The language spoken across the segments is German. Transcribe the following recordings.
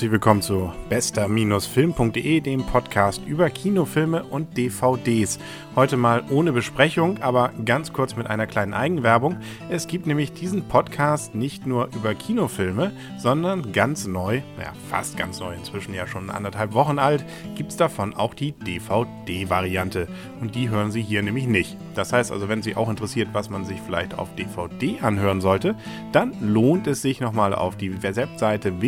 herzlich willkommen zu bester-film.de, dem Podcast über Kinofilme und DVDs. Heute mal ohne Besprechung, aber ganz kurz mit einer kleinen Eigenwerbung. Es gibt nämlich diesen Podcast nicht nur über Kinofilme, sondern ganz neu, ja fast ganz neu, inzwischen ja schon anderthalb Wochen alt, gibt es davon auch die DVD-Variante. Und die hören Sie hier nämlich nicht. Das heißt also, wenn Sie auch interessiert, was man sich vielleicht auf DVD anhören sollte, dann lohnt es sich nochmal auf die Webseite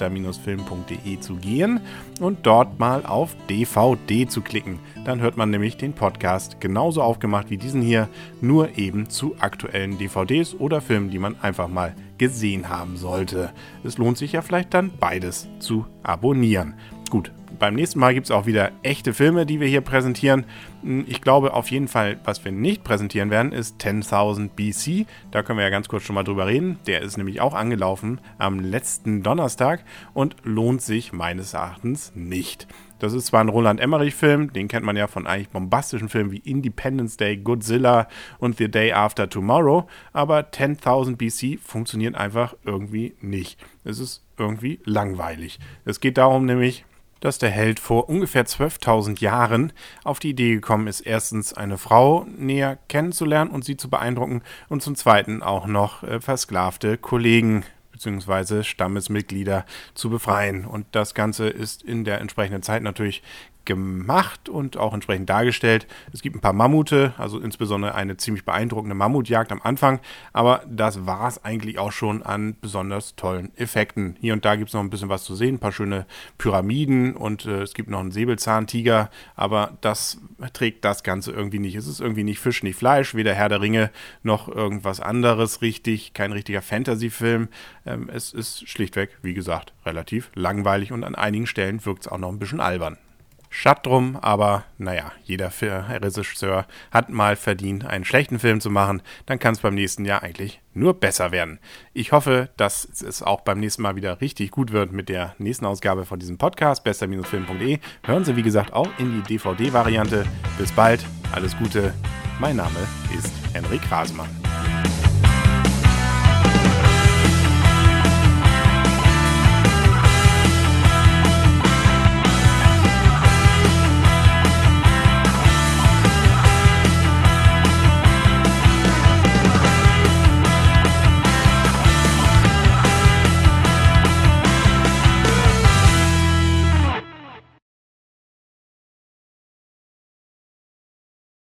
www.bester-film.de zu gehen und dort mal auf DVD zu klicken. Dann hört man nämlich den Podcast genauso aufgemacht wie diesen hier, nur eben zu aktuellen DVDs oder Filmen, die man einfach mal gesehen haben sollte. Es lohnt sich ja vielleicht dann beides zu abonnieren. Gut, beim nächsten Mal gibt es auch wieder echte Filme, die wir hier präsentieren. Hm, ich glaube auf jeden Fall, was wir nicht präsentieren werden, ist 10.000 BC. Da können wir ja ganz kurz schon mal drüber reden. Der ist nämlich auch angelaufen am letzten Donnerstag und lohnt sich meines Erachtens nicht. Das ist zwar ein Roland Emmerich-Film, den kennt man ja von eigentlich bombastischen Filmen wie Independence Day, Godzilla und The Day After Tomorrow, aber 10.000 BC funktioniert einfach irgendwie nicht. Es ist irgendwie langweilig. Es geht darum nämlich, dass der Held vor ungefähr 12.000 Jahren auf die Idee gekommen ist, erstens eine Frau näher kennenzulernen und sie zu beeindrucken und zum Zweiten auch noch äh, versklavte Kollegen bzw. Stammesmitglieder zu befreien. Und das Ganze ist in der entsprechenden Zeit natürlich gemacht und auch entsprechend dargestellt. Es gibt ein paar Mammute, also insbesondere eine ziemlich beeindruckende Mammutjagd am Anfang, aber das war es eigentlich auch schon an besonders tollen Effekten. Hier und da gibt es noch ein bisschen was zu sehen, ein paar schöne Pyramiden und äh, es gibt noch einen Säbelzahntiger, aber das trägt das Ganze irgendwie nicht. Es ist irgendwie nicht Fisch, nicht Fleisch, weder Herr der Ringe noch irgendwas anderes richtig, kein richtiger Fantasy-Film. Ähm, es ist schlichtweg, wie gesagt, relativ langweilig und an einigen Stellen wirkt es auch noch ein bisschen albern. Schad drum, aber naja, jeder Regisseur hat mal verdient, einen schlechten Film zu machen, dann kann es beim nächsten Jahr eigentlich nur besser werden. Ich hoffe, dass es auch beim nächsten Mal wieder richtig gut wird mit der nächsten Ausgabe von diesem Podcast, bester-film.de. Hören Sie, wie gesagt, auch in die DVD-Variante. Bis bald, alles Gute. Mein Name ist Henrik Rasemann.